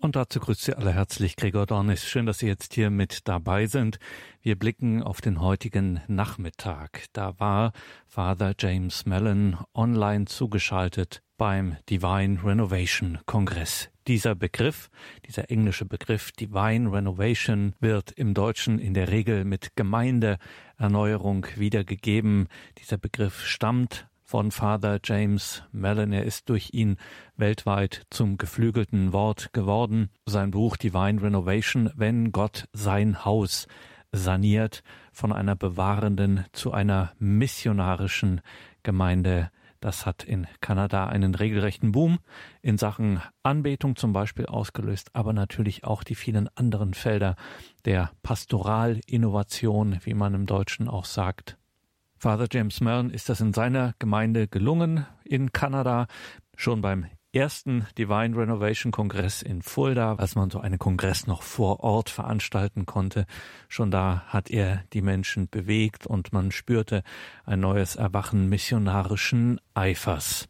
Und dazu grüßt Sie alle herzlich Gregor Dornis. Schön, dass Sie jetzt hier mit dabei sind. Wir blicken auf den heutigen Nachmittag. Da war Father James Mellon online zugeschaltet beim Divine Renovation Kongress. Dieser Begriff, dieser englische Begriff Divine Renovation wird im Deutschen in der Regel mit Gemeindeerneuerung wiedergegeben. Dieser Begriff stammt von Father James Mellon. Er ist durch ihn weltweit zum geflügelten Wort geworden. Sein Buch Divine Renovation, wenn Gott sein Haus saniert, von einer bewahrenden zu einer missionarischen Gemeinde. Das hat in Kanada einen regelrechten Boom in Sachen Anbetung zum Beispiel ausgelöst, aber natürlich auch die vielen anderen Felder der Pastoralinnovation, wie man im Deutschen auch sagt. Father James Mellon ist das in seiner Gemeinde gelungen in Kanada, schon beim ersten Divine Renovation Kongress in Fulda, als man so einen Kongress noch vor Ort veranstalten konnte. Schon da hat er die Menschen bewegt und man spürte ein neues Erwachen missionarischen Eifers.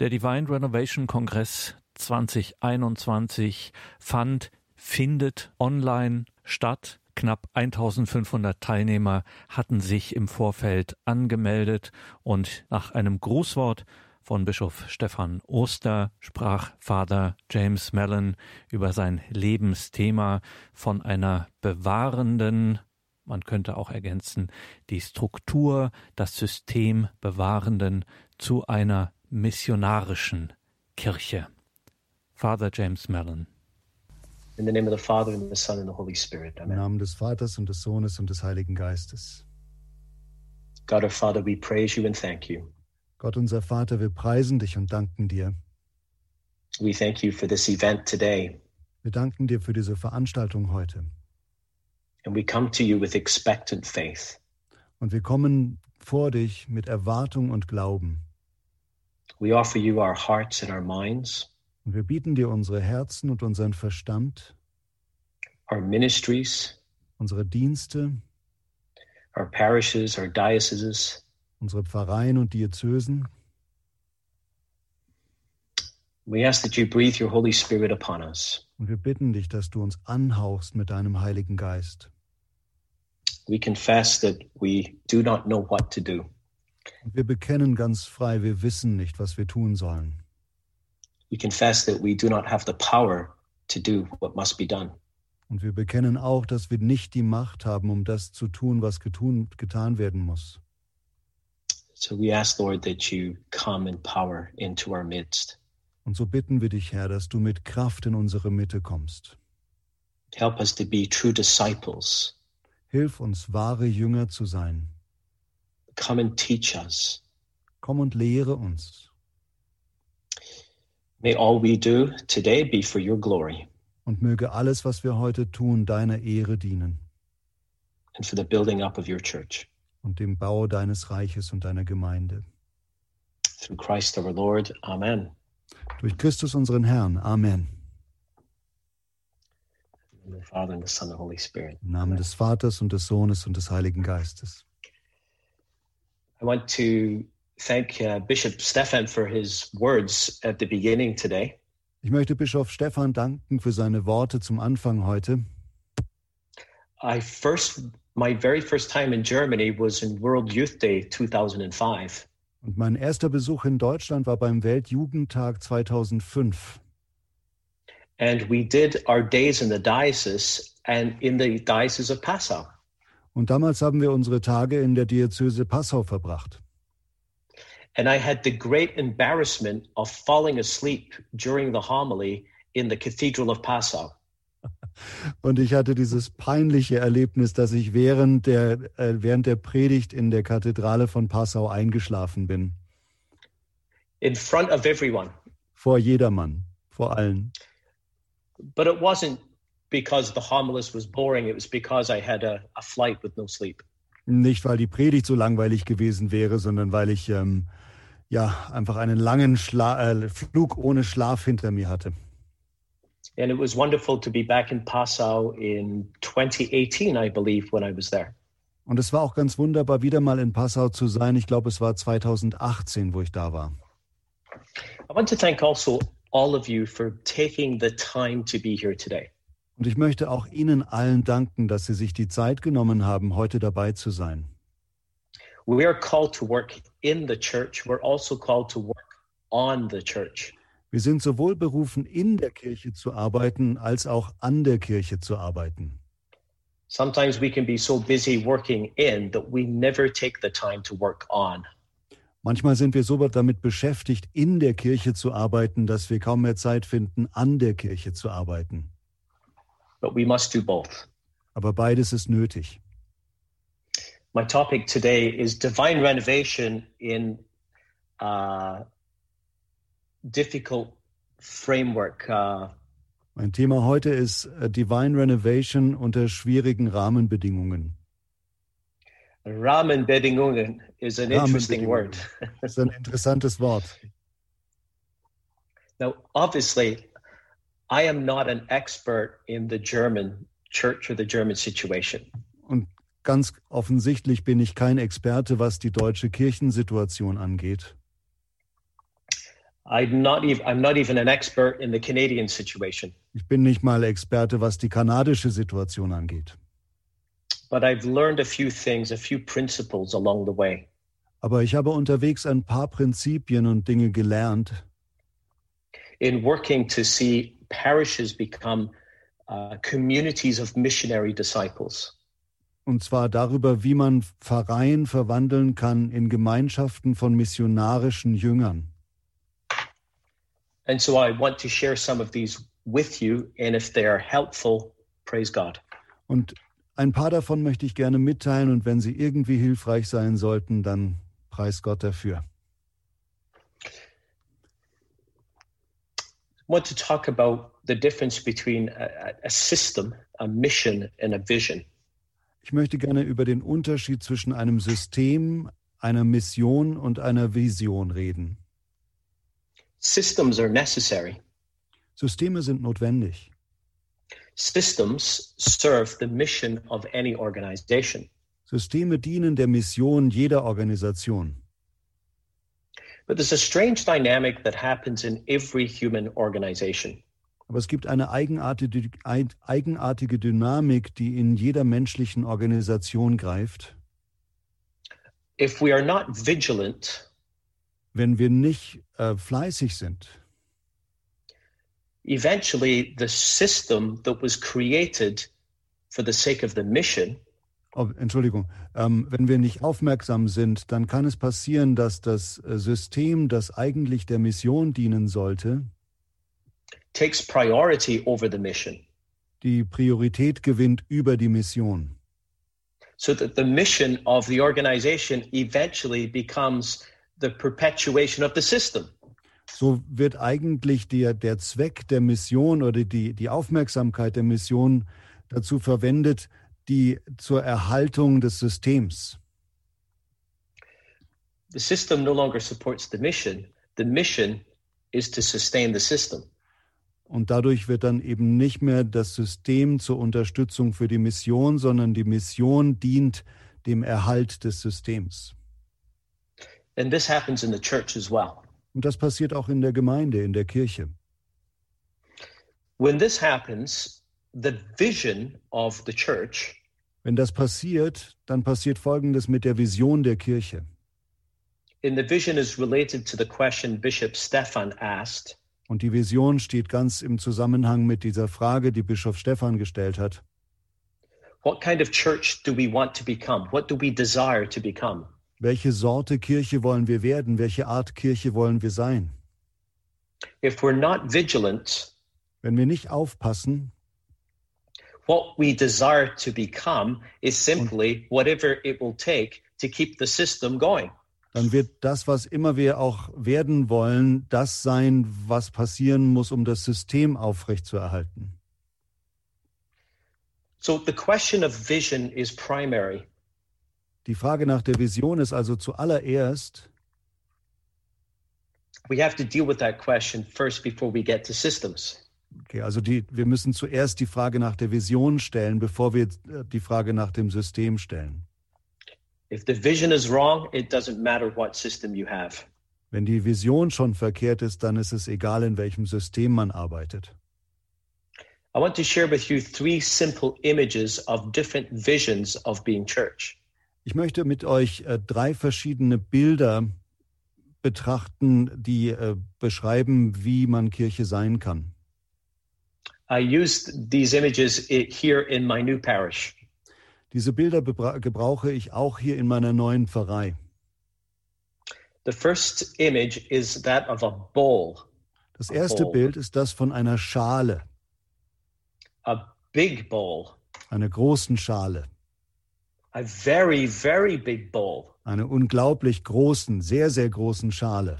Der Divine Renovation Kongress 2021 fand, findet online statt Knapp 1500 Teilnehmer hatten sich im Vorfeld angemeldet und nach einem Grußwort von Bischof Stefan Oster sprach Vater James Mellon über sein Lebensthema von einer bewahrenden, man könnte auch ergänzen, die Struktur, das System bewahrenden zu einer missionarischen Kirche. Father James Mellon In the name of the Father and the Son and the Holy Spirit. Im Namen des Vaters und des Sohnes und des Heiligen Geistes. God our Father, we praise you and thank you. Gott unser Vater, wir preisen dich und danken dir. We thank you for this event today. Wir danken dir für diese Veranstaltung heute. And we come to you with expectant faith. Und wir kommen vor dich mit Erwartung und Glauben. We offer you our hearts and our minds, Und wir bieten dir unsere Herzen und unseren Verstand, our ministries, unsere Dienste, our parishes, our dioceses. unsere Pfarreien und Diözesen. We ask that you breathe your Holy Spirit upon us. Und wir bitten dich, dass du uns anhauchst mit deinem Heiligen Geist. We confess that we do not know what to do. Und wir bekennen ganz frei, wir wissen nicht, was wir tun sollen. We confess that we do not have the power to do what must be done. Und wir bekennen auch, dass wir nicht die Macht haben, um das zu tun, was getun, getan werden muss. So we ask, Lord, that you come in power into our midst. Und so bitten wir dich, Herr, dass du mit Kraft in unsere Mitte kommst. Help us to be true disciples. Hilf uns, wahre Jünger zu sein. Come and teach us. Komm und lehre uns. May all we do today be for your glory Und möge alles, was wir heute tun, deiner Ehre dienen and for the building up of your church. und dem Bau deines Reiches und deiner Gemeinde. Through Christ our Lord. Amen. Durch Christus unseren Herrn. Amen. In the Father and the Son and the Holy Spirit. Im Namen des Vaters und des Sohnes und des Heiligen Geistes. I want to thank uh, Bishop Stefan for his words at the beginning today. Ich möchte Bischof Stephan danken für seine Worte zum Anfang heute. I first, my very first time in Germany was in World Youth Day 2005. Und mein erster Besuch in Deutschland war beim Weltjugendtag 2005. And we did our days in the diocese and in the diocese of Passau. Und damals haben wir unsere Tage in der Diözese Passau verbracht. And I had the great embarrassment of falling asleep during the homily in the Cathedral of Passau. Und ich hatte dieses peinliche Erlebnis, dass ich während der, äh, während der Predigt in der Kathedrale von Passau eingeschlafen bin. in front of everyone. Vor jedermann, vor allen. But it wasn't because the homilist was boring, it was because I had a, a flight with no sleep. Nicht, weil die Predigt so langweilig gewesen wäre, sondern weil ich ähm, ja einfach einen langen Schla äh, Flug ohne Schlaf hinter mir hatte. And it was wonderful to be back in Passau in 2018, I believe, when I was there. Und es war auch ganz wunderbar, wieder mal in Passau zu sein. Ich glaube, es war 2018, wo ich da war. I want to thank also all of you for taking the time to be here today. Und ich möchte auch Ihnen allen danken, dass Sie sich die Zeit genommen haben, heute dabei zu sein. We are called to work in the church. We're also called to work on the church. Wir sind sowohl berufen, in der Kirche zu arbeiten, als auch an der Kirche zu arbeiten. Sometimes we can be so busy working in that we never take the time to work on. Manchmal sind wir so damit beschäftigt, in der Kirche zu arbeiten, dass wir kaum mehr Zeit finden, an der Kirche zu arbeiten. But we must do both. Aber beides ist nötig. My topic today is divine renovation in uh, difficult framework. Uh, Mein Thema heute ist äh, Divine Renovation unter schwierigen Rahmenbedingungen. Rahmenbedingungen is an interesting word. Ist ein interessantes Wort. Now, obviously, I am not an expert in the German church or the German situation. Ganz offensichtlich bin ich kein Experte, was die deutsche Kirchensituation angeht. I'm not even I'm not even an expert in the Canadian situation. Ich bin nicht mal Experte, was die kanadische Situation angeht. But I've learned a few things, a few principles along the way. Aber ich habe unterwegs ein paar Prinzipien und Dinge gelernt, in working to see parishes become uh, communities of missionary disciples. Und zwar darüber, wie man Pfarreien verwandeln kann in Gemeinschaften von missionarischen Jüngern. And so I want to share some of these with you, and if they are helpful, praise God. Und ein paar davon möchte ich gerne mitteilen und wenn sie irgendwie hilfreich sein sollten, dann preis Gott dafür. I want to talk about the difference between a, a system, a mission, and a vision. Ich möchte gerne über den Unterschied zwischen einem System, einer Mission und einer Vision reden. Systems are necessary. Systeme sind notwendig. Systems serve the mission of any organization. Systeme dienen der Mission jeder Organisation. But there's a strange dynamic that happens in every human organization. Aber es gibt eine eigenartige, Dynamik, die in jeder menschlichen Organisation greift. If we are not vigilant, Wenn wir nicht äh, fleißig sind, eventually the system that was created for the sake of the mission oh, Entschuldigung, ähm, wenn wir nicht aufmerksam sind, dann kann es passieren, dass das äh, System, das eigentlich der Mission dienen sollte, takes priority over the mission. die Priorität gewinnt über die Mission. So that the mission of the organization eventually becomes the perpetuation of the system. So wird eigentlich der, der Zweck der Mission oder die, die Aufmerksamkeit der Mission dazu verwendet, die zur Erhaltung des Systems. The system no longer supports the mission. The mission is to sustain the system. Und dadurch wird dann eben nicht mehr das System zur Unterstützung für die Mission, sondern die Mission dient dem Erhalt des Systems. And this happens in the church as well. Und das passiert auch in der Gemeinde, in der Kirche. When this happens, the vision of the church Wenn das passiert, dann passiert Folgendes mit der Vision der Kirche. in the vision is related to the question Bishop Stefan asked Und die Vision steht ganz im Zusammenhang mit dieser Frage, die Bischof Stephan gestellt hat. What kind of church do we want to become? What do we desire to become? Welche Sorte Kirche wollen wir werden? Welche Art Kirche wollen wir sein? If we're not vigilant, Wenn wir nicht aufpassen, what we desire to become is simply whatever it will take to keep the system going. Dann wird das, was immer wir auch werden wollen, das sein, was passieren muss, um das System aufrechtzuerhalten. So the question of vision is primary. Die Frage nach der Vision ist also zuallererst, We have to deal with that question first before we get to systems. okay, also die, wir müssen zuerst die Frage nach der Vision stellen, bevor wir äh, die Frage nach dem System stellen. If the vision is wrong, it doesn't matter what system you have. Wenn die Vision schon verkehrt ist, dann ist es egal, in welchem System man arbeitet. I want to share with you three simple images of different visions of being church. Ich möchte mit euch äh, drei verschiedene Bilder betrachten, die äh, beschreiben, wie man Kirche sein kann. I used these images here in my new parish. Diese Bilder gebrauche ich auch hier in meiner neuen Pfarrei. The first image is that of a bowl, Das erste. Bild ist das von einer Schale, a big bowl, einer großen Schale, a very, very big bowl. einer unglaublich großen, sehr, sehr großen Schale.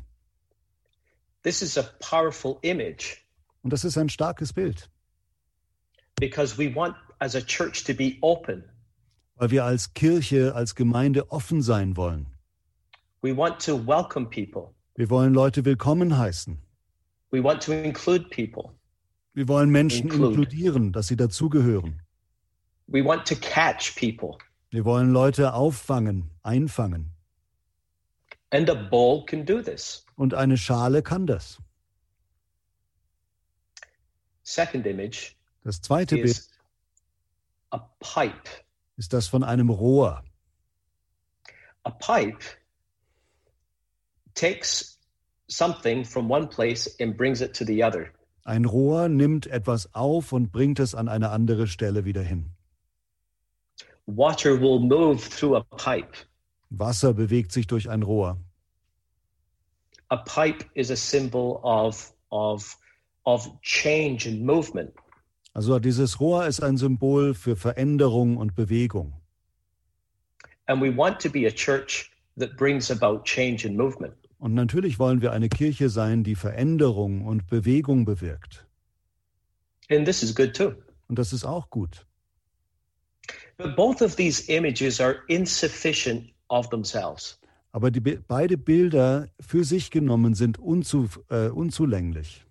This is a powerful image Und das ist ein starkes Bild, because we want, as a church, to be open. Weil wir als Kirche, als Gemeinde offen sein wollen. We want to welcome people. Wir wollen Leute willkommen heißen. We want to include people. Wir wollen Menschen Include. inkludieren, dass sie dazugehören. We want to catch people. Wir wollen Leute auffangen, einfangen. And a bowl can do this. Und eine Schale kann das. Second image Das zweite Bild is a pipe. Ist das von einem Rohr. A pipe takes something from one place and brings it to the other. Ein Rohr nimmt etwas auf und bringt es an eine andere Stelle wieder hin. Water will move through a pipe. Wasser bewegt sich durch ein Rohr. A pipe is a symbol of, of, of change and movement. Also dieses Rohr ist ein Symbol für Veränderung und Bewegung. And we want to be a church that brings about change and movement. Und natürlich wollen wir eine Kirche sein, die Veränderung und Bewegung bewirkt. And this is good too. Und das ist auch gut. But both of these images are insufficient of themselves. Aber die be- beide Bilder für sich genommen sind unzu, äh, unzulänglich.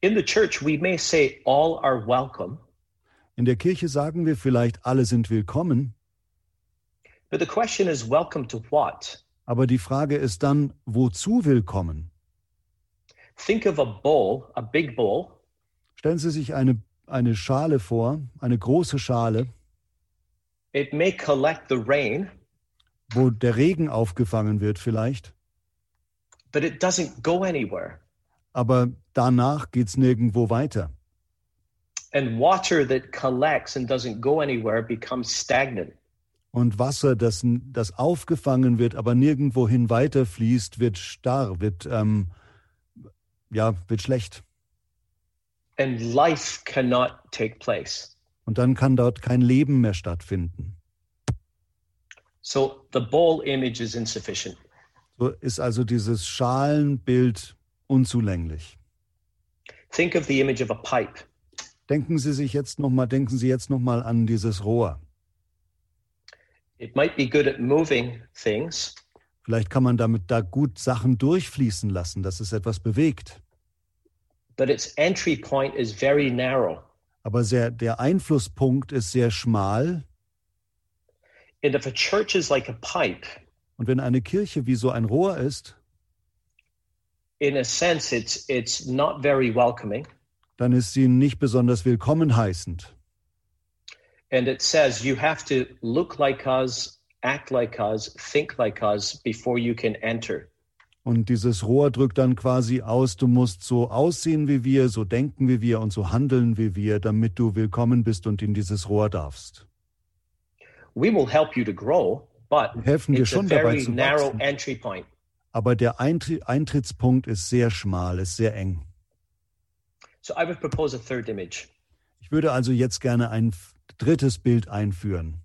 In the church, we may say all are welcome, In der Kirche sagen wir vielleicht, alle sind willkommen, but the question is welcome to what? aber die Frage ist dann, wozu willkommen? Think of a bowl, a big bowl, Stellen Sie sich eine, eine Schale vor, eine große Schale, it may collect the rain, wo der Regen aufgefangen wird vielleicht, but it doesn't go anywhere. aber danach geht es nirgendwo weiter. And water that collects and doesn't go anywhere becomes stagnant. Und Wasser, das, das aufgefangen wird, aber nirgendwohin weiterfließt, wird starr, wird, ähm, ja, wird schlecht. And life cannot take place. Und dann kann dort kein Leben mehr stattfinden. So the bowl image is insufficient. So ist also dieses Schalenbild unzulänglich. Think of the image of a pipe. Denken Sie sich jetzt noch mal, denken Sie jetzt noch mal an dieses Rohr. It might be good at moving things, Vielleicht kann man damit da gut Sachen durchfließen lassen, dass es etwas bewegt. but its entry point is very narrow. Aber sehr, der Einflusspunkt ist sehr schmal. And if a church is like a pipe, Und wenn eine Kirche wie so ein Rohr ist, in a sense, it's it's not very welcoming. dann ist sie nicht besonders willkommen heißend. And it says you have to look like us, act like us, think like us before you can enter. Und dieses Rohr drückt dann quasi aus, du musst so aussehen wie wir, so denken wie wir und so handeln wie wir, damit du willkommen bist und in dieses Rohr darfst. We will help you to grow, but helfen dir schon dabei zu wachsen. Aber der Eintri- Eintrittspunkt ist sehr schmal, ist sehr eng. So I would propose a third image, Ich würde also jetzt gerne ein drittes Bild einführen.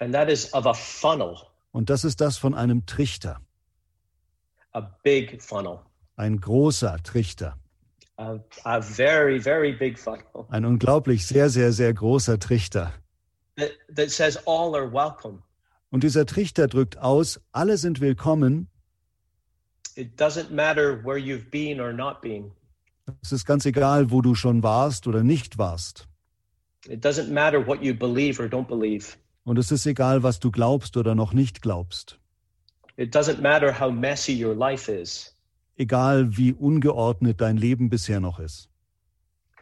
and that is of a funnel, Und das ist das von einem Trichter, a big funnel, ein großer Trichter, a, a very, very big funnel ein unglaublich sehr, sehr, sehr großer Trichter. that, that says all are welcome. Und dieser Trichter drückt aus, alle sind willkommen. It doesn't matter where you've been or not been. Es ist ganz egal, wo du schon warst oder nicht warst. It doesn't matter what you believe or don't believe. Und es ist egal, was du glaubst oder noch nicht glaubst. It doesn't matter how messy your life is, Egal wie ungeordnet dein Leben bisher noch ist.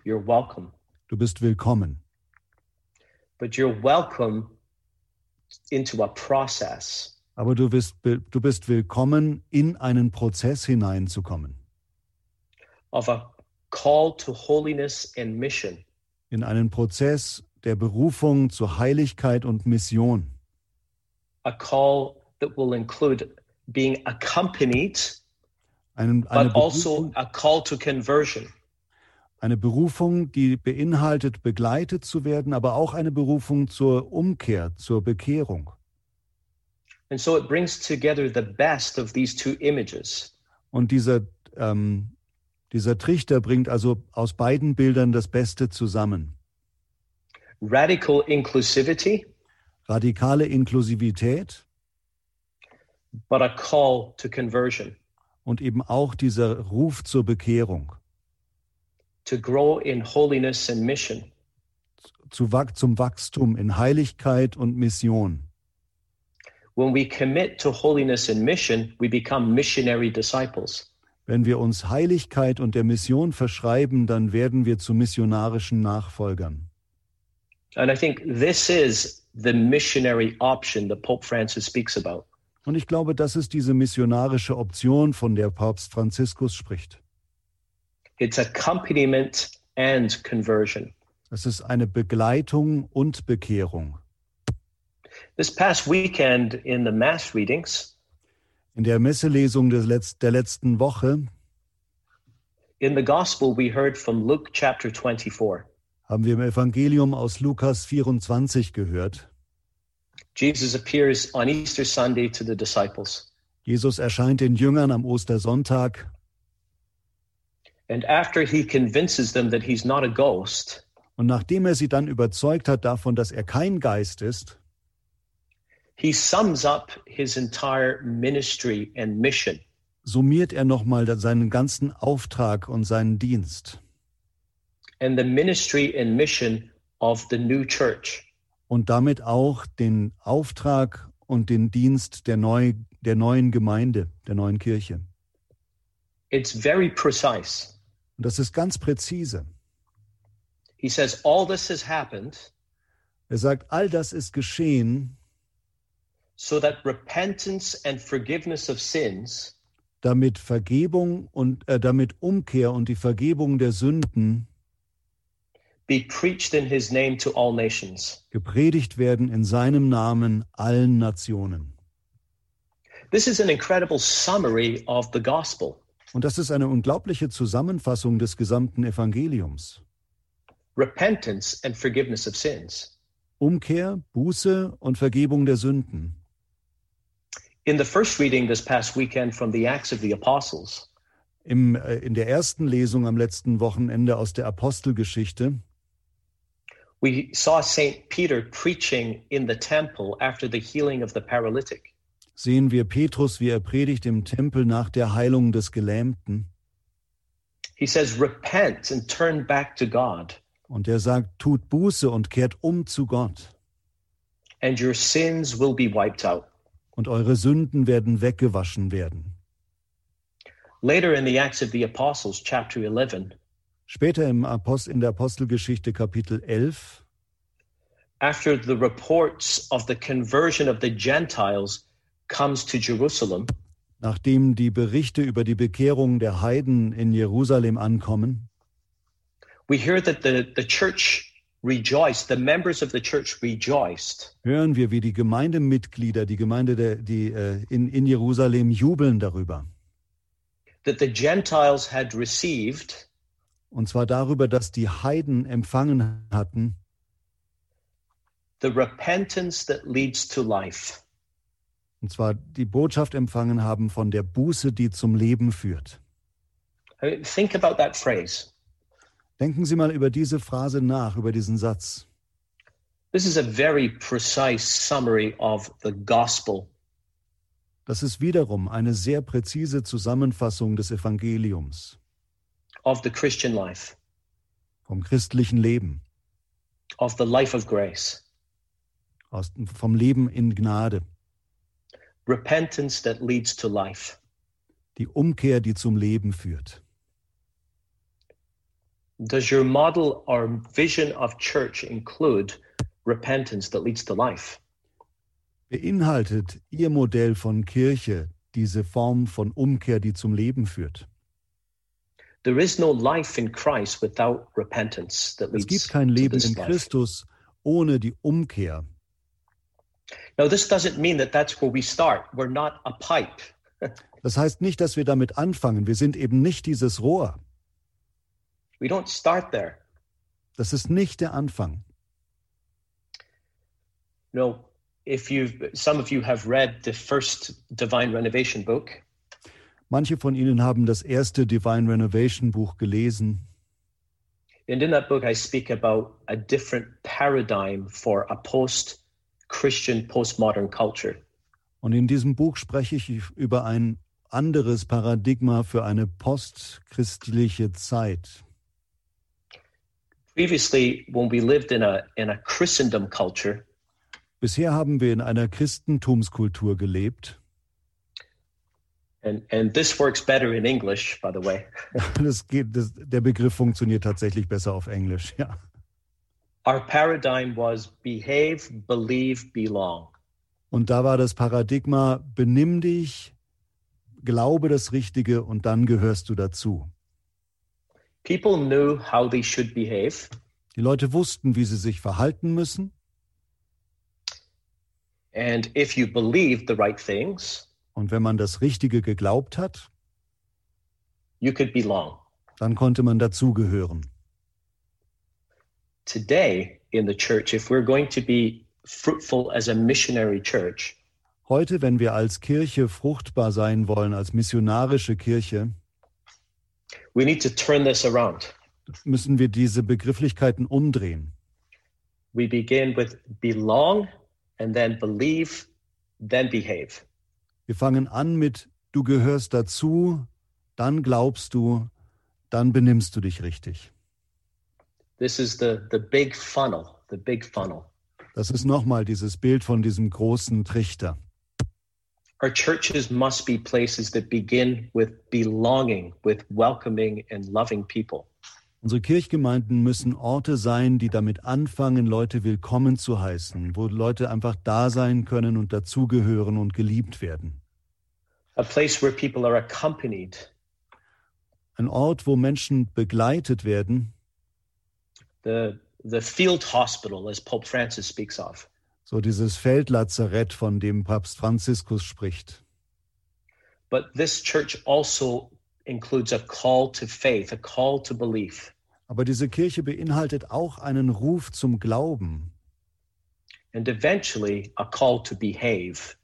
you're welcome. Du bist willkommen. But you're welcome into a process. Aber du bist, du bist willkommen, in einen Prozess hineinzukommen. of a call to holiness and mission. In einen Prozess der Berufung zur Heiligkeit und Mission. A call that will include being accompanied, Einen, eine, but also a call to conversion. eine Berufung, die beinhaltet, begleitet zu werden, aber auch eine Berufung zur Umkehr, zur Bekehrung. And so it brings together the best of these two images. Und dieser, ähm, dieser Trichter bringt also aus beiden Bildern das Beste zusammen. Radical inclusivity, Radikale Inklusivität but a call to conversion, und eben auch dieser Ruf zur Bekehrung, to grow in holiness and mission. zu, zum Wachstum in Heiligkeit und Mission. When we commit to holiness and mission, we become missionary disciples. Wenn wir uns Heiligkeit und der Mission verschreiben, dann werden wir zu missionarischen Nachfolgern. And I think this is the missionary option that Pope Francis speaks about. Und ich glaube, das ist diese missionarische Option, von der Papst Franziskus spricht. It's accompaniment and conversion. Es ist eine Begleitung und Bekehrung. This past weekend in the Mass readings, In der Messelesung des Letz der letzten Woche in the Gospel, we heard from Luke chapter 24. haben wir im Evangelium aus Lukas 24 gehört. Jesus appears on Easter Sunday to the disciples. Jesus erscheint den Jüngern am Ostersonntag And after he convinces them that he's not a ghost, und nachdem er sie dann überzeugt hat davon, dass er kein Geist ist, he sums up his entire ministry and mission. summiert er nochmal seinen ganzen Auftrag und seinen Dienst and the ministry and mission of the new church. und damit auch den Auftrag und den Dienst der, neu, der neuen Gemeinde, der neuen Kirche. It's very precise. Und das ist ganz präzise. He says, All this has happened Er sagt, all das ist geschehen, so that repentance and forgiveness of sins damit Vergebung und äh, damit Umkehr und die Vergebung der Sünden be preached in his name to all nations. gepredigt werden in seinem Namen allen Nationen. This is an incredible summary of the gospel. Und das ist eine unglaubliche Zusammenfassung des gesamten Evangeliums. Repentance and forgiveness of sins. Umkehr, Buße und Vergebung der Sünden. In the first reading this past weekend from the Acts of the Apostles, Im, äh, in der ersten Lesung am letzten Wochenende aus der Apostelgeschichte we saw St. Peter preaching in the temple after the healing of the paralytic. sehen wir Petrus, wie er predigt im Tempel nach der Heilung des Gelähmten. He says, Repent and turn back to God, Und er sagt, tut Buße und kehrt um zu Gott. and your sins will be wiped out. Und eure Sünden werden weggewaschen werden. Later in the Acts of the Apostles, chapter 11, Später im Apost in der Apostelgeschichte Kapitel 11 after the reports of the conversion of the Gentiles comes to Jerusalem, Nachdem die Berichte über die Bekehrung der Heiden in Jerusalem ankommen, we hear that the, the church rejoiced, the members of the church rejoiced hören wir, wie die Gemeindemitglieder, die Gemeinde der, die, äh, in, in Jerusalem jubeln darüber. that the Gentiles had received Und zwar darüber, dass die Heiden empfangen hatten the repentance that leads to life. Und zwar die Botschaft empfangen haben von der Buße, die zum Leben führt. Think about that phrase. Denken Sie mal über diese Phrase nach, über diesen Satz. This is a very precise summary of the gospel. Das ist wiederum eine sehr präzise Zusammenfassung des Evangeliums, of the Christian life, vom christlichen Leben, of the life of grace. aus, vom Leben in Gnade. repentance that leads to life. Die Umkehr, die zum Leben führt. Does your model or vision of church include repentance that leads to life? Beinhaltet Ihr Modell von Kirche diese Form von Umkehr, die zum Leben führt? There is no life in Christ without repentance that Es leads gibt kein Leben in. Christus ohne die Umkehr. Now, this doesn't mean that that's where we start. We're not a pipe. Das heißt nicht, dass wir damit anfangen. Wir sind eben nicht dieses Rohr. We don't start there. Das ist nicht der Anfang. No, if you've some of you have read the first Divine Renovation book, Manche von Ihnen haben das erste Divine Renovation Buch gelesen. and in that book I speak about a different paradigm for a post-Christian, postmodern culture. Und in diesem Buch spreche ich über ein anderes Paradigma für eine postchristliche Zeit. Previously, when we lived in a in a Christendom culture, Bisher haben wir in einer Christentumskultur gelebt. and and this works better in English, by the way. Das geht, das, der Begriff funktioniert tatsächlich besser auf Englisch. Ja. Our paradigm was behave, believe, belong. Und da war das Paradigma, benimm dich, glaube das Richtige und dann gehörst du dazu. People knew how they should behave, Die Leute wussten, wie sie sich verhalten müssen. and if you believed the right things, Und wenn man das Richtige geglaubt hat, you could belong. dann konnte man dazugehören. Today in the church, if we're going to be fruitful as a missionary church, Heute, wenn wir als Kirche fruchtbar sein wollen, als missionarische Kirche, we need to turn this around. müssen wir diese Begrifflichkeiten umdrehen. We begin with belong and then believe, then behave. Wir fangen an mit du gehörst dazu, dann glaubst du, dann benimmst du dich richtig. This is the, the big funnel, the big funnel. Das ist nochmal dieses Bild von diesem großen Trichter. Our churches must be places that begin with belonging, with welcoming and loving people. Unsere Kirchgemeinden müssen Orte sein, die damit anfangen, Leute willkommen zu heißen, wo Leute einfach da sein können und dazugehören und geliebt werden. A place where people are accompanied. Ein Ort, wo Menschen begleitet werden, The, the field hospital, as Pope Francis speaks of. So dieses Feldlazarett, von dem Papst Franziskus spricht. But this church also includes a call to faith, a call to belief. Aber diese Kirche beinhaltet auch einen Ruf zum Glauben and eventually a call to behave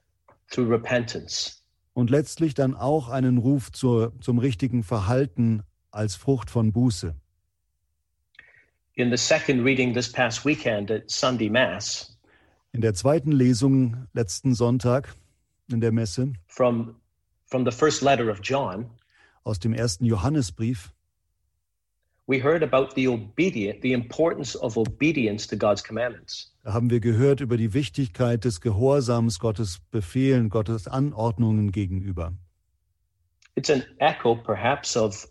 through repentance. und letztlich dann auch einen Ruf zur, zum richtigen Verhalten als Frucht von Buße. In the second reading this past weekend at Sunday Mass In der zweiten Lesung letzten Sonntag in der Messe from, from the first letter of John, aus dem ersten Johannesbrief we heard about the obedient, the importance of obedience to God's commandments. Da haben wir gehört über die Wichtigkeit des Gehorsams Gottes Befehlen, Gottes Anordnungen gegenüber. It's an echo, perhaps, of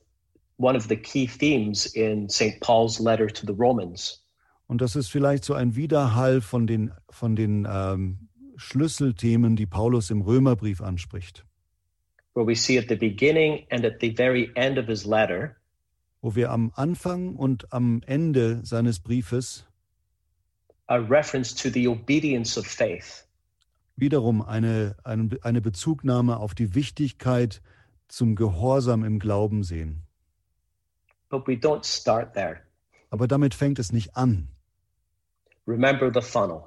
one of the key themes in St. Paul's letter to the Romans. Und das ist vielleicht so ein Widerhall von den, von den ähm, Schlüsselthemen, die Paulus im Römerbrief anspricht, where we see at the beginning and at the very end of his letter wo wir am Anfang und am Ende seines Briefes a reference to the obedience of faith. wiederum eine, eine, eine Bezugnahme auf die Wichtigkeit zum Gehorsam im Glauben sehen. But we don't start there. Aber damit fängt es nicht an. Remember the funnel.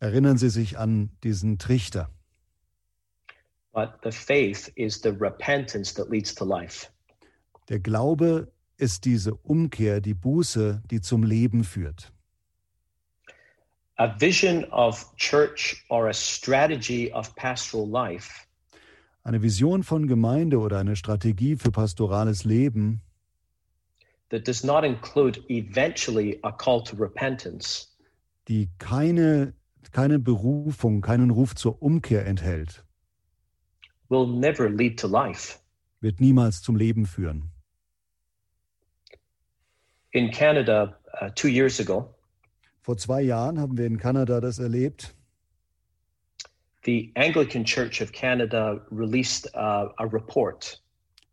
Erinnern Sie sich an diesen Trichter. But the faith is the repentance that leads to life. Der Glaube ist diese Umkehr, die Buße, die zum Leben führt. A vision of church or a strategy of pastoral life Eine Vision von Gemeinde oder eine Strategie für pastorales Leben, that does not include eventually a call to repentance die keine, keine Berufung, keinen Ruf zur Umkehr enthält, will never lead to life. wird niemals zum Leben führen. In Canada, uh, two years ago, Vor zwei Jahren haben wir in Kanada das erlebt. the Anglican Church of Canada released uh, a report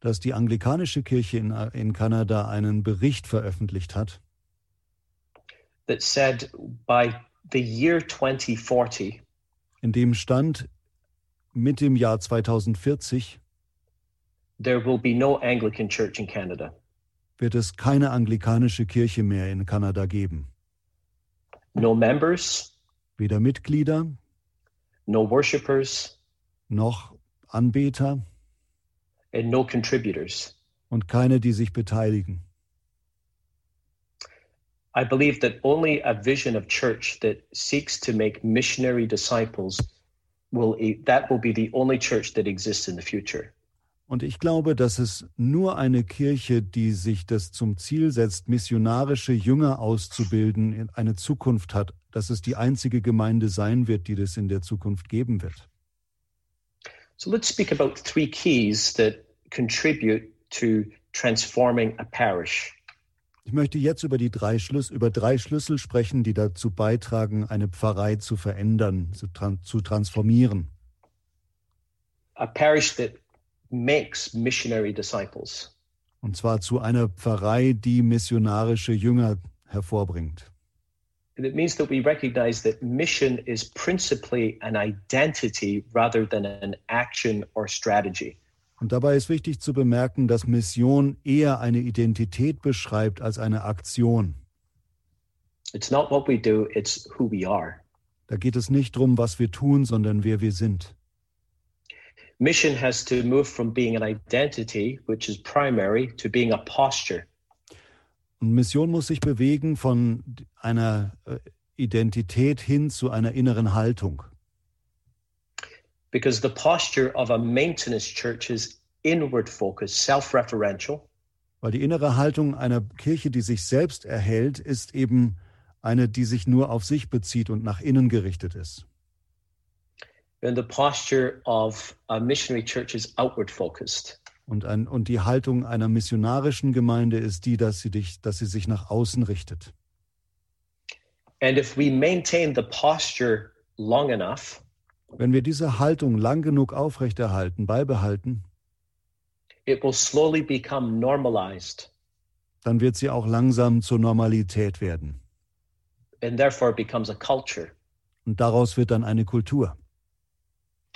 dass die anglikanische Kirche in, in Kanada einen Bericht veröffentlicht hat, that said by the year 2040, in dem stand, mit dem Jahr 2040 there will be no Anglican Church in Canada. wird es keine anglikanische Kirche mehr in Kanada geben. No members, Weder Mitglieder no worshippers, noch Anbeter and no contributors. und keine, die sich beteiligen. I believe that only a vision of church that seeks to make missionary disciples will that will be the only church that exists in the future. Und ich glaube, dass es nur eine Kirche, die sich das zum Ziel setzt, missionarische Jünger auszubilden, in eine Zukunft hat, dass es die einzige Gemeinde sein wird, die das in der Zukunft geben wird. So let's speak about three keys that contribute to transforming a parish. Ich möchte jetzt über die drei Schlüssel, über drei Schlüssel sprechen, die dazu beitragen, eine Pfarrei zu verändern, zu, tran zu transformieren. A parish that makes missionary disciples. Und zwar zu einer Pfarrei, die missionarische Jünger hervorbringt. And it means that we recognize that mission is principally an identity rather than an action or strategy. Und dabei ist wichtig zu bemerken, dass Mission eher eine Identität beschreibt als eine Aktion. It's not what we do, it's who we are. Da geht es nicht darum, was wir tun, sondern wer wir sind. Mission has to move from being an identity, which is primary, to being a posture. Und Mission muss sich bewegen von einer äh, Identität hin zu einer inneren Haltung. Because the posture of a maintenance church is inward focused, self referential, Weil die innere Haltung einer Kirche, die sich selbst erhält, ist eben eine, die sich nur auf sich bezieht und nach innen gerichtet ist. and the posture of a missionary church is outward focused. Und, ein, und die Haltung einer missionarischen Gemeinde ist die, dass sie, dich, dass sie sich nach außen richtet. And if we maintain the posture long enough, Wenn wir diese Haltung lang genug aufrechterhalten, beibehalten, it will slowly become normalized dann wird sie auch langsam zur Normalität werden. and therefore it becomes a culture. Und daraus wird dann eine Kultur.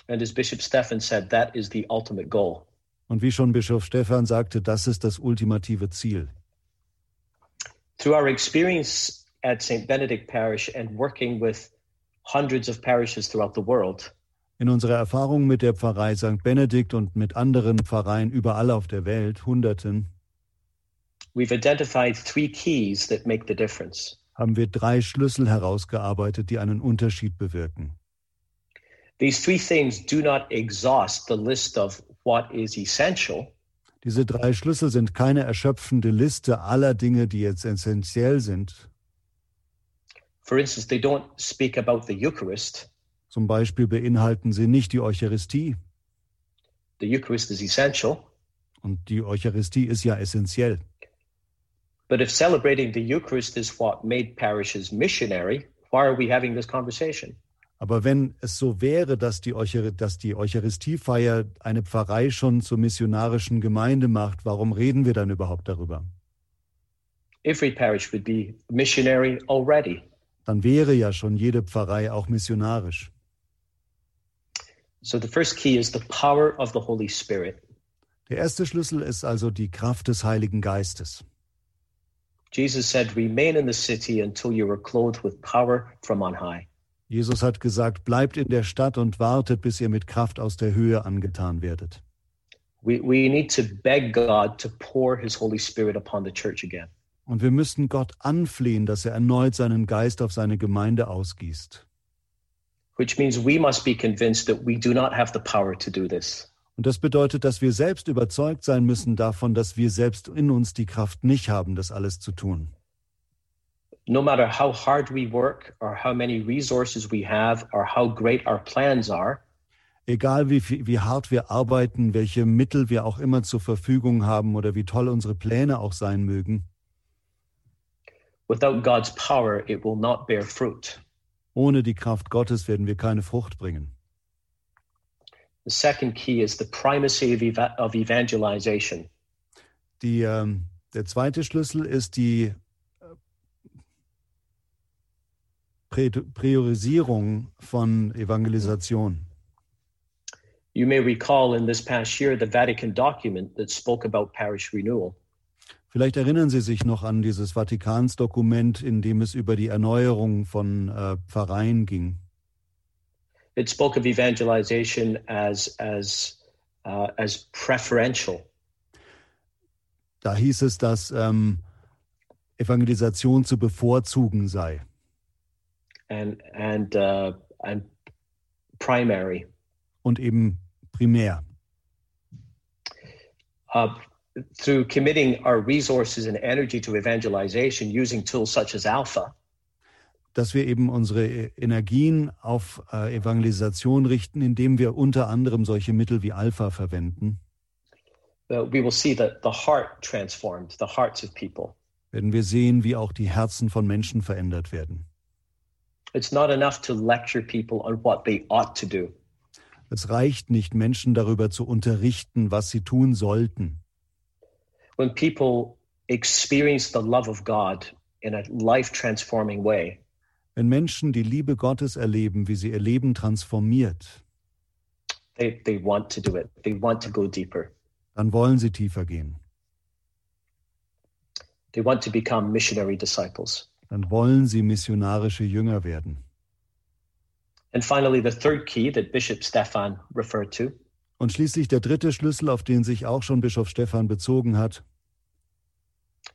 And as Bishop Stephan said, that is the ultimate goal. Und wie schon Bischof Stephan sagte, das ist das ultimative Ziel. Through our experience at St. Benedict Parish and working with hundreds of parishes throughout the world, In unserer Erfahrung mit der Pfarrei St. Benedikt und mit anderen Pfarreien überall auf der Welt, Hunderten, we've identified three keys that make the difference. haben wir drei Schlüssel herausgearbeitet, die einen Unterschied bewirken. These three things do not exhaust the list of what is essential, Diese drei Schlüssel sind keine erschöpfende Liste aller Dinge, die jetzt essentiell sind. For instance, they don't speak about the Eucharist. Zum Beispiel beinhalten sie nicht die Eucharistie. The Eucharist is essential. Und die Eucharistie ist ja essentiell. But if celebrating the Eucharist is what made parishes missionary, why are we having this conversation? Aber wenn es so wäre, dass die, Euchar dass die Eucharistiefeier eine Pfarrei schon zur missionarischen Gemeinde macht, warum reden wir dann überhaupt darüber? Every parish would be missionary already. Dann wäre ja schon jede Pfarrei auch missionarisch. So the first key is the power of the Holy Spirit. Der erste Schlüssel ist also die Kraft des Heiligen Geistes. Jesus said, Remain in the city until you are clothed with power from on high. Jesus hat gesagt, bleibt in der Stadt und wartet, bis ihr mit Kraft aus der Höhe angetan werdet. We, we need to beg God to pour his Holy Spirit upon the church again. Und wir müssten Gott anflehen, dass er erneut seinen Geist auf seine Gemeinde ausgießt. which means we must be convinced that we do not have the power to do this. Und das bedeutet, dass wir selbst überzeugt sein müssen davon, dass wir selbst in uns die Kraft nicht haben, das alles zu tun. No matter how hard we work, or how many resources we have, or how great our plans are, Egal wie, wie hart wir arbeiten, welche Mittel wir auch immer zur Verfügung haben oder wie toll unsere Pläne auch sein mögen. Without God's power, it will not bear fruit. Ohne die Kraft Gottes werden wir keine Frucht bringen. The second key is the primacy of, eva of evangelization. Die, ähm, der zweite Schlüssel ist die Prä Priorisierung von Evangelisation. You may recall in this past year the Vatican document that spoke about parish renewal. Vielleicht erinnern Sie sich noch an dieses Vatikansdokument, in dem es über die Erneuerung von äh, Pfarreien ging. It spoke of evangelization as as uh, as preferential. Da hieß es, dass ähm, Evangelisation zu bevorzugen sei. and and uh, and primary. Und eben primär. Uh, through committing our resources and energy to evangelization using tools such as Alpha, dass wir eben unsere Energien auf äh, Evangelisation richten, indem wir unter anderem solche Mittel wie Alpha verwenden. we will see that the heart transformed, the hearts of people. Werden wir sehen, wie auch die Herzen von Menschen verändert werden. It's not enough to lecture people on what they ought to do. Es reicht nicht, Menschen darüber zu unterrichten, was sie tun sollten. When people experience the love of God in a life transforming way, Wenn Menschen die Liebe Gottes erleben, wie sie ihr Leben transformiert, they, they want to do it. They want to go deeper. dann wollen sie tiefer gehen. They want to become missionary disciples. Dann wollen sie missionarische Jünger werden. And finally, the third key that Bishop Stefan referred to Und schließlich der dritte Schlüssel, auf den sich auch schon Bischof Stephan bezogen hat,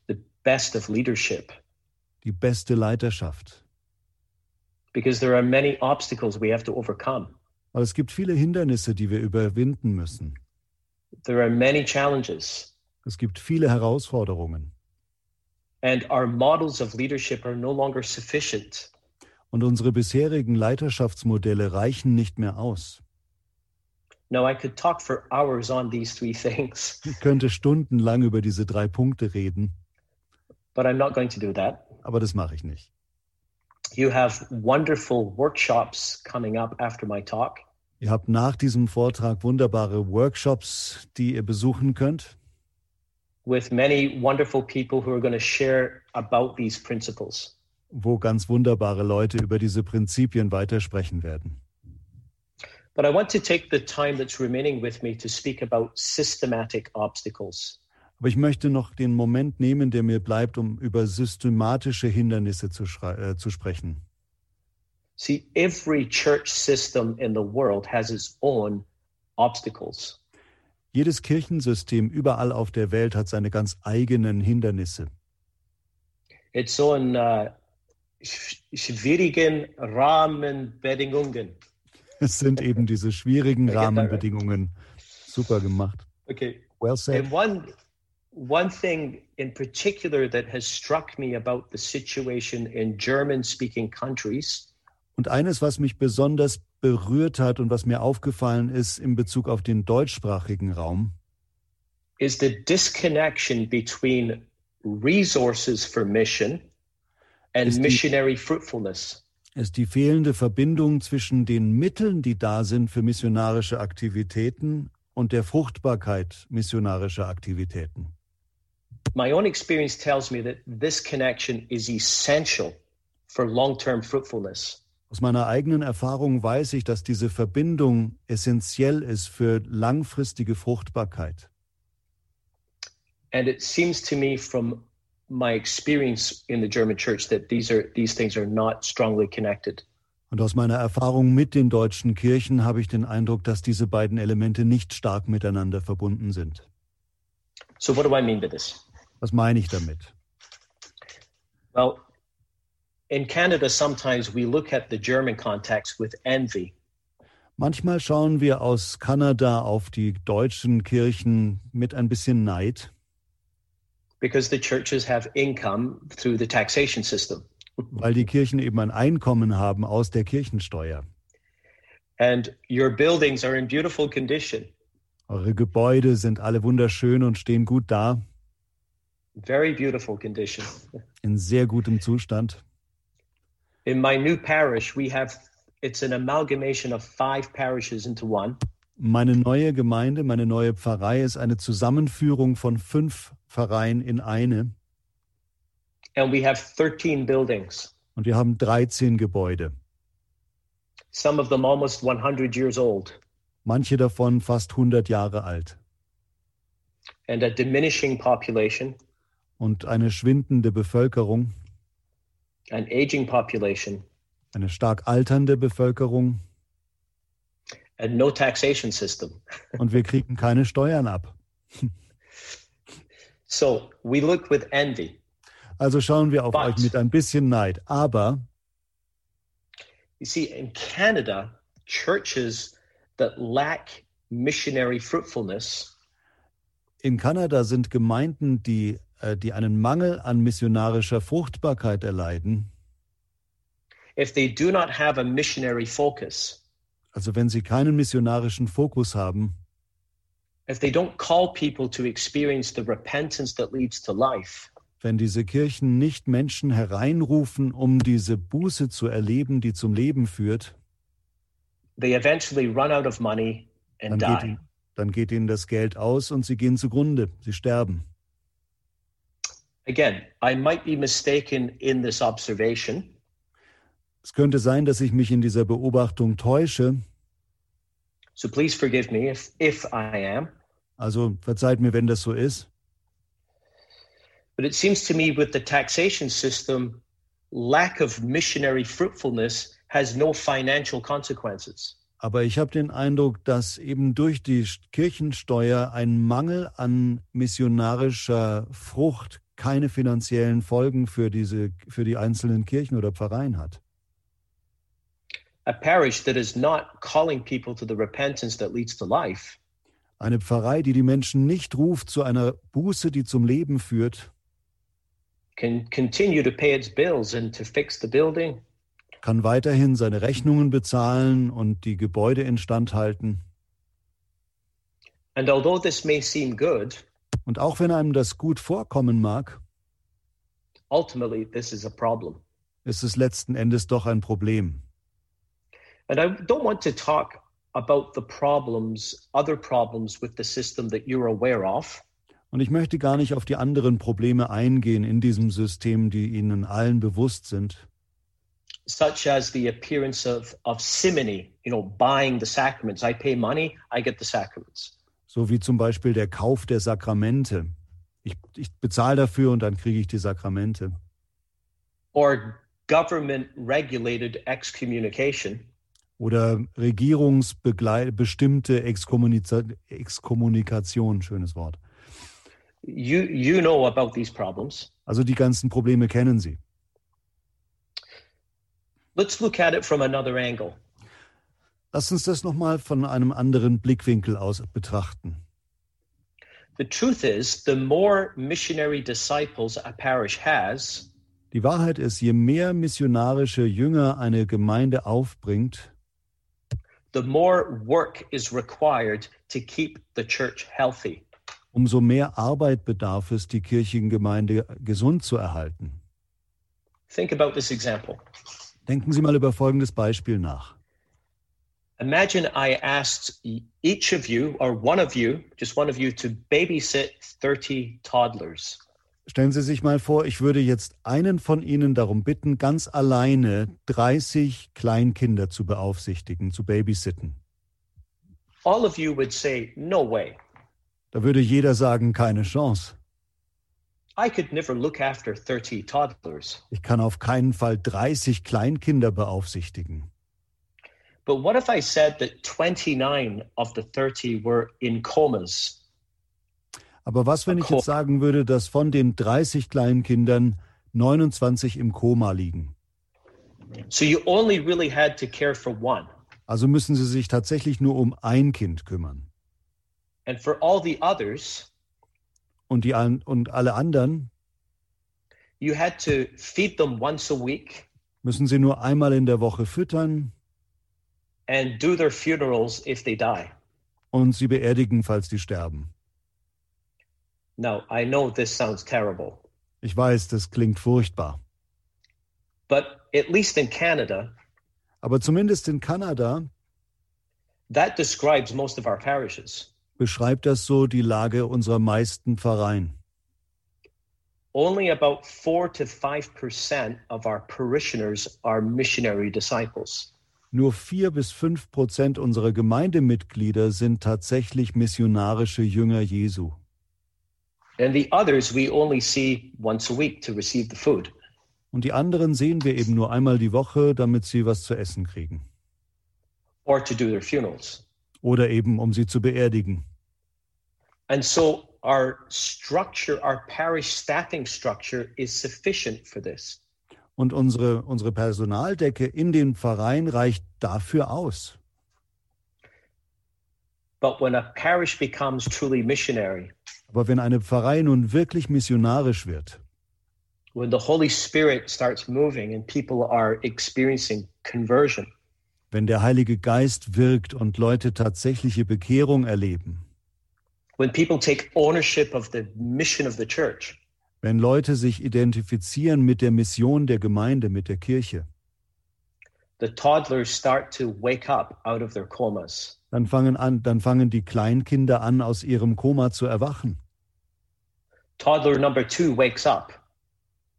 the best of leadership. die beste Leiterschaft. Because there are many obstacles we have to overcome. Weil es gibt viele Hindernisse, die wir überwinden müssen. There are many challenges. Es gibt viele Herausforderungen. And our models of leadership are no longer sufficient. Und unsere bisherigen Leiterschaftsmodelle reichen nicht mehr aus. Now, I could talk for hours on these three things, Ich könnte stundenlang über diese drei Punkte reden, but I'm not going to do that. aber das mache ich nicht. You have wonderful workshops coming up after my talk. Ihr habt nach diesem Vortrag wunderbare Workshops, die ihr besuchen könnt, with many wonderful people who are going to share about these principles. wo ganz wunderbare Leute über diese Prinzipien weitersprechen werden. But I want to take the time that's remaining with me to speak about systematic obstacles. Aber ich möchte noch den Moment nehmen, der mir bleibt, um über systematische Hindernisse zu, äh, zu sprechen. See, every church system in the world has its own obstacles. Jedes Kirchensystem überall auf der Welt hat seine ganz eigenen Hindernisse. Its own uh, sch- schwierigen Rahmenbedingungen. Es sind eben diese schwierigen? Rahmenbedingungen. Super gemacht. Okay. Well said. And one one thing in particular that has struck me about the situation in German-speaking countries Und eines, was mich besonders berührt hat und was mir aufgefallen ist in Bezug auf den deutschsprachigen Raum, is the disconnection between resources for mission and missionary fruitfulness. Ist die fehlende Verbindung zwischen den Mitteln, die da sind für missionarische Aktivitäten und der Fruchtbarkeit missionarischer Aktivitäten. My own experience tells me that this connection is essential for long-term fruitfulness. Aus meiner eigenen Erfahrung weiß ich, dass diese Verbindung essentiell ist für langfristige Fruchtbarkeit. And it seems to me from my experience in the German church that these are these things are not strongly connected. Und aus meiner Erfahrung mit den deutschen Kirchen habe ich den Eindruck, dass diese beiden Elemente nicht stark miteinander verbunden sind. So what do I mean by this? Was meine ich damit? Well, in Canada sometimes we look at the German context with envy. Manchmal schauen wir aus Kanada auf die deutschen Kirchen mit ein bisschen Neid, because the churches have income through the taxation system. weil die Kirchen eben ein Einkommen haben aus der Kirchensteuer. And your buildings are in beautiful condition. Eure Gebäude sind alle wunderschön und stehen gut da, Very beautiful condition. in sehr gutem Zustand. In my new parish, we have it's an amalgamation of five parishes into one. Meine neue Gemeinde, meine neue Pfarrei ist eine Zusammenführung von fünf Pfarreien in eine. And we have 13 buildings, Und wir haben 13 Gebäude. some of them almost 100 years old, Manche davon fast 100 Jahre alt. and a diminishing population, Und eine schwindende Bevölkerung, an aging population, eine stark alternde Bevölkerung. And no taxation system. Und wir kriegen keine Steuern ab. So we look with envy. Also schauen wir auf But- euch mit ein bisschen Neid. Aber You see, in Canada, churches that lack missionary fruitfulness in Kanada sind Gemeinden, die, äh, die einen Mangel an missionarischer Fruchtbarkeit erleiden. if they do not have a missionary focus, Also wenn sie keinen missionarischen Fokus haben, if they don't call people to experience the repentance that leads to life, wenn diese Kirchen nicht Menschen hereinrufen, um diese Buße zu erleben, die zum Leben führt, they eventually run out of money and dann geht, die. ihnen, dann geht ihnen das Geld aus und sie gehen zugrunde, sie sterben. Again, I might be mistaken in this observation, Es könnte sein, dass ich mich in dieser Beobachtung täusche, so please forgive me if, if I am. also verzeiht mir, wenn das so ist. But it seems to me with the taxation system, lack of missionary fruitfulness has no financial consequences. Aber ich habe den Eindruck, dass eben durch die Kirchensteuer ein Mangel an missionarischer Frucht keine finanziellen Folgen für, diese, für die einzelnen Kirchen oder Pfarreien hat. Eine Pfarrei, die die Menschen nicht ruft zu einer Buße, die zum Leben führt, can continue to pay its bills and to fix the building, kann weiterhin seine Rechnungen bezahlen und die Gebäude instand halten. And although this may seem good, Und auch wenn einem das gut vorkommen mag, ultimately this is a problem. ist es letzten Endes doch ein Problem. And I don't want to talk about the problems, other problems with the system that you're aware of. Und ich möchte gar nicht auf die anderen Probleme eingehen in diesem System, die Ihnen allen bewusst sind. such as the appearance of, of simony, you know, buying the sacraments. I pay money, I get the sacraments. So wie zum Beispiel der Kauf der Sakramente. Ich, ich bezahle dafür und dann kriege ich die Sakramente. Or government regulated excommunication, Oder regierungsbestimmte Exkommunikation, schönes Wort. you, you know about these problems. Also die ganzen Probleme kennen Sie. Let's look at it from another angle. Lass uns das nochmal von einem anderen Blickwinkel aus betrachten. The truth is, the more missionary disciples a parish has, Die Wahrheit ist, je mehr missionarische Jünger eine Gemeinde aufbringt, the more work is required to keep the church healthy. umso mehr Arbeit bedarf es, die Kirchengemeinde gesund zu erhalten. Think about this example. Denken Sie mal über folgendes Beispiel nach. Imagine I asked each of you, or one of you, just one of you, to babysit 30 toddlers. Stellen Sie sich mal vor, ich würde jetzt einen von Ihnen darum bitten, ganz alleine 30 Kleinkinder zu beaufsichtigen, zu babysitten. All of you would say, No way. Da würde jeder sagen, keine Chance. I could never look after 30 toddlers. Ich kann auf keinen Fall 30 Kleinkinder beaufsichtigen. But what if I said that 29 of the 30 were in comas? Aber was, wenn ich jetzt sagen würde, dass von den 30 Kleinkindern 29 im Koma liegen? So you only really had to care for one. Also müssen Sie sich tatsächlich nur um ein Kind kümmern. And for all the others, Und, die, und alle anderen you had to feed them once a week, müssen Sie nur einmal in der Woche füttern, and do their funerals if they die. Und sie beerdigen, falls die sterben. Now, I know this sounds terrible, Ich weiß, das klingt furchtbar. but at least in Canada, Aber zumindest in Kanada that describes most of our parishes. beschreibt das so die Lage unserer meisten Pfarreien. Only about 4 to 5% of our parishioners are missionary disciples. Nur vier bis fünf Prozent unserer Gemeindemitglieder sind tatsächlich missionarische Jünger Jesu. And the others we only see once a week to receive the food. Und die anderen sehen wir eben nur einmal die Woche, damit sie was zu essen kriegen. or to do their funerals. Oder eben, um sie zu beerdigen. And so our structure, our parish staffing structure is sufficient for this. Und unsere, unsere Personaldecke in den Pfarreien reicht dafür aus. But when a parish becomes truly missionary, Aber wenn eine Pfarrei nun wirklich missionarisch wird, when the Holy Spirit starts moving and people are experiencing conversion, wenn der Heilige Geist wirkt und Leute tatsächliche Bekehrung erleben, when people take ownership of the mission of the church, wenn Leute sich identifizieren mit der Mission der Gemeinde, mit der Kirche, the toddlers start to wake up out of their comas. dann fangen, an, dann fangen die Kleinkinder an, aus ihrem Koma zu erwachen. Toddler number two wakes up.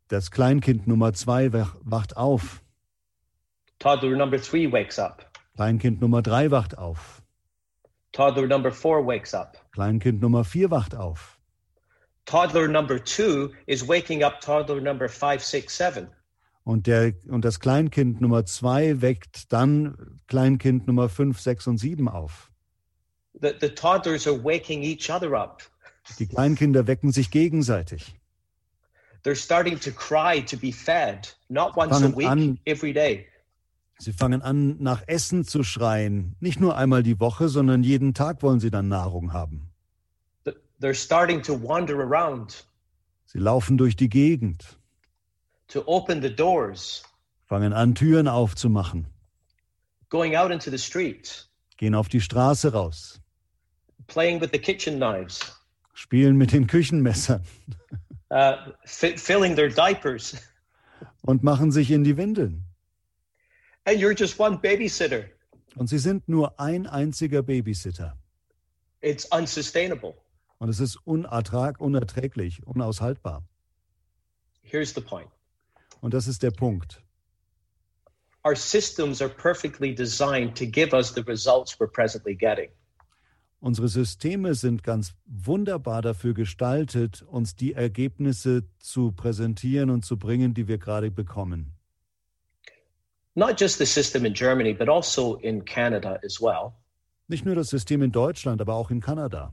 Das Kleinkind Nummer zwei wach- wacht auf. Toddler number three wakes up. Kleinkind Nummer drei wacht auf. Toddler number four wakes up. Kleinkind Nummer vier wacht auf. Toddler number two is waking up toddler number five, six, seven. Und, der, und das Kleinkind Nummer zwei weckt dann Kleinkind Nummer fünf, sechs und sieben auf. The, the toddlers are waking each other up. Die Kleinkinder wecken sich gegenseitig. They're starting to cry to be fed, not once a week, an- every day. Sie fangen an, nach Essen zu schreien. Nicht nur einmal die Woche, sondern jeden Tag wollen sie dann Nahrung haben. Th- They're starting to wander around, Sie laufen durch die Gegend, to open the doors, fangen an, Türen aufzumachen, going out into the street, gehen auf die Straße raus, playing with the kitchen knives, spielen mit den Küchenmessern uh, fi- filling their diapers. und machen sich in die Windeln. And you're just one babysitter. Und sie sind nur ein einziger Babysitter. It's unsustainable. Und es ist unertrag, unerträglich, unaushaltbar. Here's the point Und das ist der Punkt. our systems are perfectly designed to give us the results we're presently getting. Unsere Systeme sind ganz wunderbar dafür gestaltet, uns die Ergebnisse zu präsentieren und zu bringen, die wir gerade bekommen. Not just the system in Germany, but also in Canada as well. Nicht nur das System in Deutschland, aber auch in Kanada.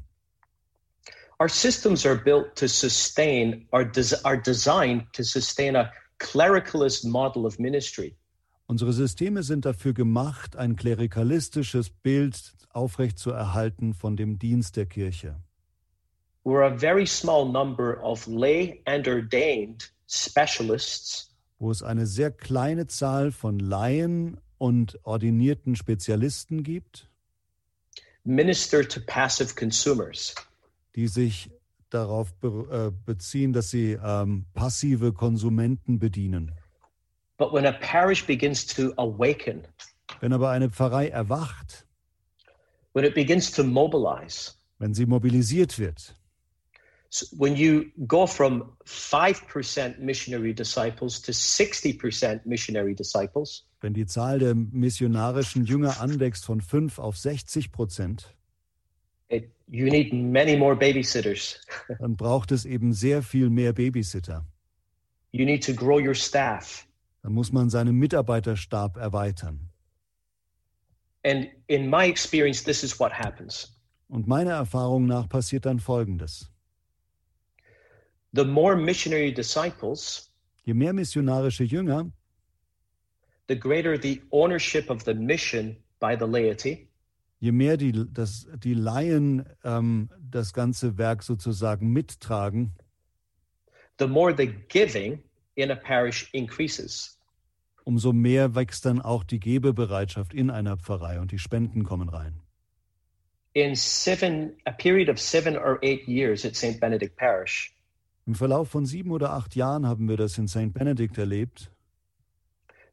Our systems are built to sustain, are, des- are designed to sustain a clericalist model of ministry. Unsere Systeme sind dafür gemacht, ein klerikalistisches Bild aufrechtzuerhalten von dem Dienst der Kirche. We're a very small number of lay and ordained specialists wo es eine sehr kleine Zahl von Laien und ordinierten Spezialisten gibt, minister to passive consumers. die sich darauf äh, beziehen, dass sie ähm, passive Konsumenten bedienen. But when a parish begins to awaken, Wenn aber eine Pfarrei erwacht, when it begins to mobilize, wenn sie mobilisiert wird, so when you go from 5% missionary disciples to 60% missionary disciples, wenn die Zahl der missionarischen Jünger anwächst von 5 auf 60 Prozent, it, you need many more babysitters. dann braucht es eben sehr viel mehr Babysitter. You need to grow your staff. Dann muss man seinen Mitarbeiterstab erweitern. And in my experience, this is what happens. Und meiner Erfahrung nach passiert dann Folgendes. The more missionary disciples, Je mehr missionarische Jünger, the greater the ownership of the mission by the laity, je mehr die, das, die Laien ähm, das ganze Werk sozusagen mittragen, the more the giving in a parish increases. umso mehr wächst dann auch die Gebebereitschaft in einer Pfarrei und die Spenden kommen rein. In seven, a period of seven or eight years at St. Benedict Parish, Im Verlauf von sieben oder acht Jahren haben wir das in St. Benedict erlebt.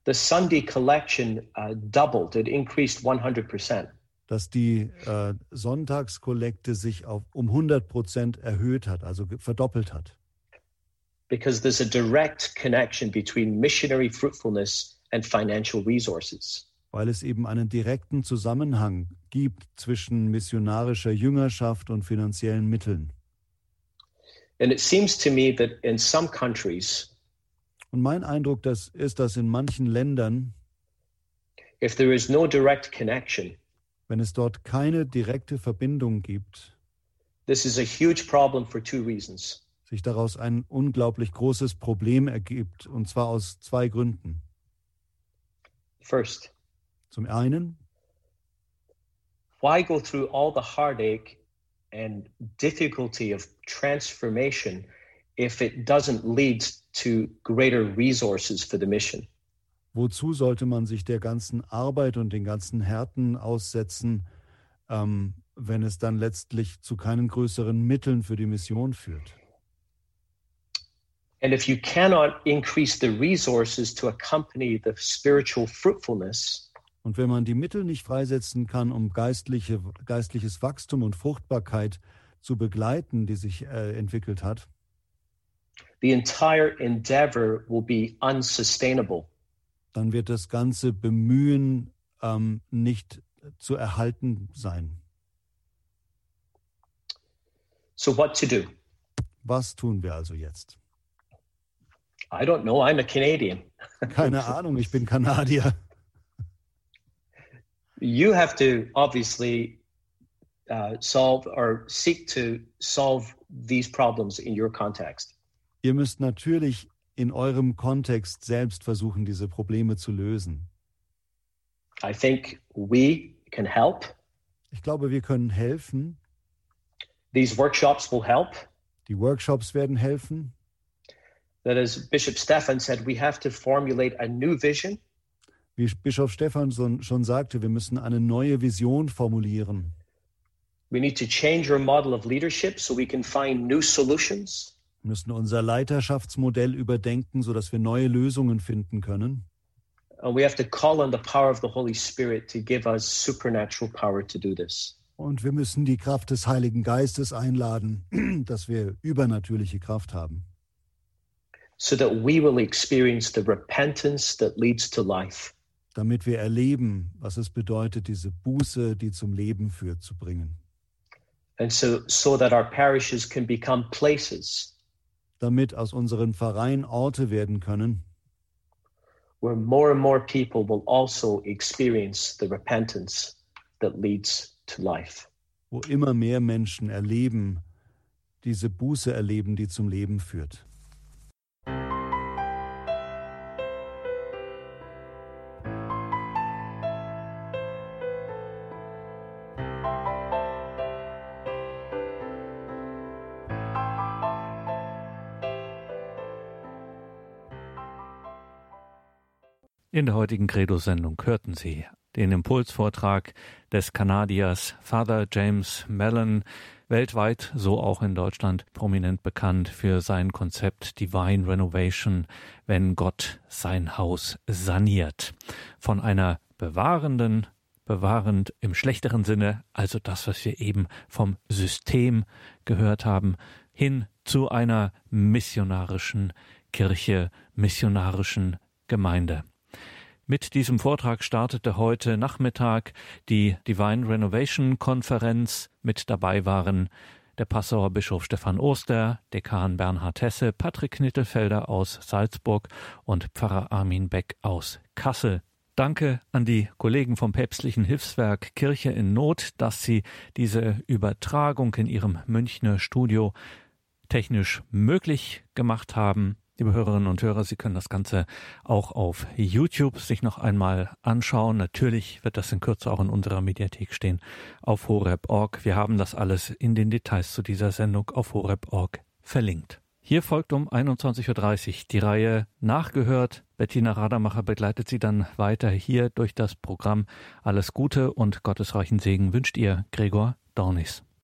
the Sunday collection uh, doubled. It increased 100%. dass die äh, Sonntagskollekte sich auf um 100 Prozent erhöht hat, also verdoppelt hat. Because there's a direct connection between missionary fruitfulness and financial resources. weil es eben einen direkten Zusammenhang gibt zwischen missionarischer Jüngerschaft und finanziellen Mitteln. And it seems to me that in some countries, Und mein Eindruck das ist, dass in manchen Ländern, if there is no direct connection, wenn es dort keine direkte Verbindung gibt, this is a huge problem for two reasons. Sich daraus ein unglaublich großes Problem ergibt, und zwar aus zwei Gründen. First, Zum einen, why go through all the heartache and difficulty of transformation if it doesn't lead to greater resources for the mission? wozu sollte man sich der ganzen Arbeit und den ganzen Härten aussetzen, ähm, wenn es dann letztlich zu keinen größeren Mitteln für die Mission führt? And if you cannot increase the resources to accompany the spiritual fruitfulness, Und wenn man die Mittel nicht freisetzen kann, um geistliche, geistliches Wachstum und Fruchtbarkeit zu begleiten, die sich äh, entwickelt hat, the entire endeavor will be unsustainable. dann wird das ganze Bemühen ähm, nicht zu erhalten sein. So, what to do? Was tun wir also jetzt? I don't know. I'm a Canadian. Keine Ahnung, ich bin Kanadier. You have to obviously uh, solve or seek to solve these problems in your context. Ihr müsst natürlich in eurem Kontext selbst versuchen, diese Probleme zu lösen. I think we can help. Ich glaube, wir können helfen. These workshops will help. Die Workshops werden helfen. That, as Bishop Stefan said, we have to formulate a new vision Wie Bischof Stephanson schon sagte, wir müssen eine neue Vision formulieren. We need to change our model of leadership so we can find new solutions. Wir müssen unser Leiterschaftsmodell überdenken, sodass wir neue Lösungen finden können. And we have to call on the power of the Holy Spirit to give us supernatural power to do this. Und wir müssen die Kraft des Heiligen Geistes einladen, dass wir übernatürliche Kraft haben, so that we will experience the repentance that leads to life. damit wir erleben, was es bedeutet, diese Buße, die zum Leben führt, zu bringen. And so, so that our parishes can become places Damit aus unseren Pfarreien Orte werden können, where more and more people will also experience the repentance that leads to life. wo immer mehr Menschen erleben, diese Buße erleben, die zum Leben führt. In der heutigen Credo-Sendung hörten Sie den Impulsvortrag des Kanadiers Father James Mellon, weltweit, so auch in Deutschland, prominent bekannt für sein Konzept Divine Renovation, wenn Gott sein Haus saniert. Von einer bewahrenden, bewahrend im schlechteren Sinne, also das, was wir eben vom System gehört haben, hin zu einer missionarischen Kirche, missionarischen Gemeinde. Mit diesem Vortrag startete heute Nachmittag die Divine Renovation Konferenz. Mit dabei waren der Passauer Bischof Stefan Oster, Dekan Bernhard Hesse, Patrick Nittelfelder aus Salzburg und Pfarrer Armin Beck aus Kassel. Danke an die Kollegen vom päpstlichen Hilfswerk Kirche in Not, dass sie diese Übertragung in ihrem Münchner Studio technisch möglich gemacht haben. Liebe Hörerinnen und Hörer, Sie können das Ganze auch auf YouTube sich noch einmal anschauen. Natürlich wird das in Kürze auch in unserer Mediathek stehen auf horeb.org. Wir haben das alles in den Details zu dieser Sendung auf horeb.org verlinkt. Hier folgt um 21.30 Uhr die Reihe Nachgehört. Bettina Rademacher begleitet Sie dann weiter hier durch das Programm. Alles Gute und gottesreichen Segen wünscht ihr Gregor Dornis.